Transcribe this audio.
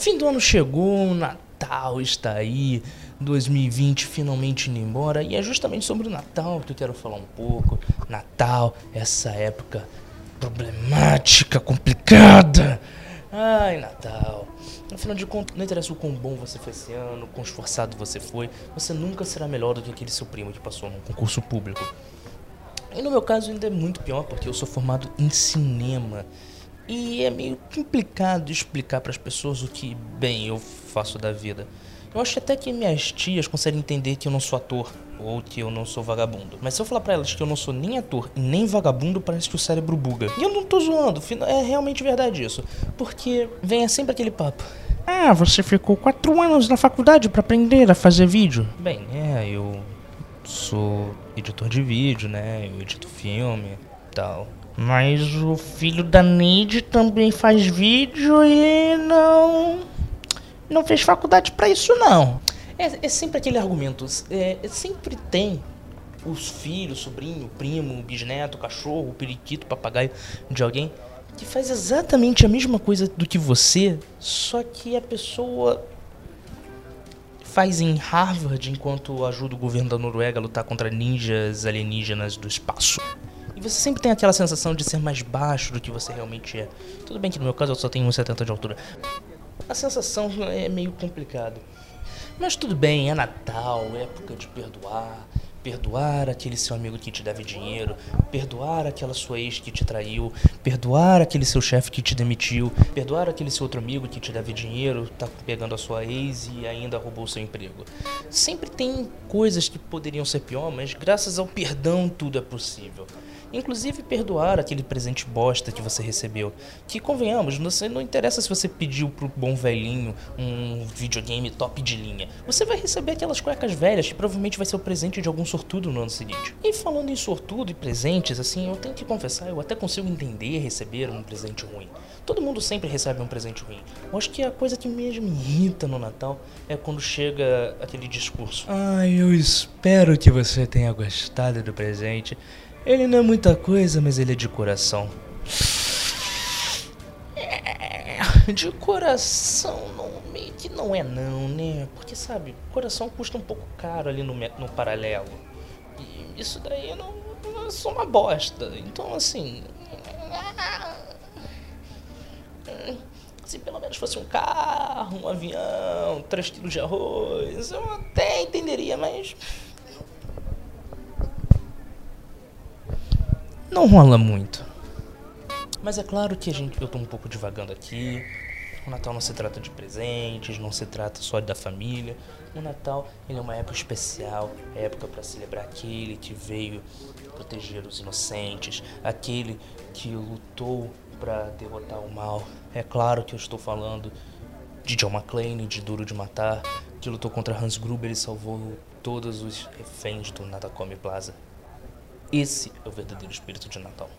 Fim do ano chegou, Natal está aí, 2020 finalmente indo embora, e é justamente sobre o Natal que eu quero falar um pouco. Natal, essa época problemática, complicada. Ai, Natal. Afinal de contas, não interessa o quão bom você foi esse ano, quão esforçado você foi, você nunca será melhor do que aquele seu primo que passou num concurso público. E no meu caso ainda é muito pior, porque eu sou formado em cinema. E é meio complicado explicar para as pessoas o que, bem, eu faço da vida. Eu acho até que minhas tias conseguem entender que eu não sou ator ou que eu não sou vagabundo. Mas se eu falar para elas que eu não sou nem ator nem vagabundo, parece que o cérebro buga. E eu não tô zoando, é realmente verdade isso. Porque vem sempre aquele papo. Ah, você ficou quatro anos na faculdade para aprender a fazer vídeo. Bem, é, eu sou editor de vídeo, né? Eu edito filme e tal. Mas o filho da Neide também faz vídeo e não. Não fez faculdade para isso, não. É, é, sempre aquele argumento. É, sempre tem os filhos, sobrinho, primo, bisneto, cachorro, periquito, papagaio de alguém que faz exatamente a mesma coisa do que você, só que a pessoa faz em Harvard enquanto ajuda o governo da Noruega a lutar contra ninjas alienígenas do espaço. E você sempre tem aquela sensação de ser mais baixo do que você realmente é. Tudo bem que no meu caso eu só tenho 1,70 de altura. A sensação é meio complicada. Mas tudo bem, é Natal, é época de perdoar, perdoar aquele seu amigo que te deve dinheiro, perdoar aquela sua ex que te traiu, perdoar aquele seu chefe que te demitiu, perdoar aquele seu outro amigo que te deve dinheiro, tá pegando a sua ex e ainda roubou seu emprego. Sempre tem coisas que poderiam ser pior, mas graças ao perdão tudo é possível. Inclusive perdoar aquele presente bosta que você recebeu. Que convenhamos, você não interessa se você pediu pro bom velhinho um videogame top de linha. Você vai receber aquelas cuecas velhas que provavelmente vai ser o presente de algum sortudo no ano seguinte. E falando em sortudo e presentes, assim, eu tenho que confessar, eu até consigo entender receber um presente ruim. Todo mundo sempre recebe um presente ruim. Eu acho que a coisa que mesmo me irrita no Natal é quando chega aquele discurso. Ai, eu espero que você tenha gostado do presente. Ele não é muita coisa, mas ele é de coração. É, de coração não, meio que não é não, né? Porque sabe, coração custa um pouco caro ali no, no paralelo. E isso daí não, não é só uma bosta. Então assim. Se pelo menos fosse um carro, um avião, três quilos de arroz, eu até entenderia, mas não rola muito. Mas é claro que a gente, eu tô um pouco divagando aqui. O Natal não se trata de presentes, não se trata só da família. O Natal ele é uma época especial, é época para celebrar aquele que veio proteger os inocentes, aquele que lutou para derrotar o mal. É claro que eu estou falando de John McClane, de Duro de Matar, que lutou contra Hans Gruber e salvou todos os reféns do Nadacome Plaza. Esse é o verdadeiro espírito de Natal.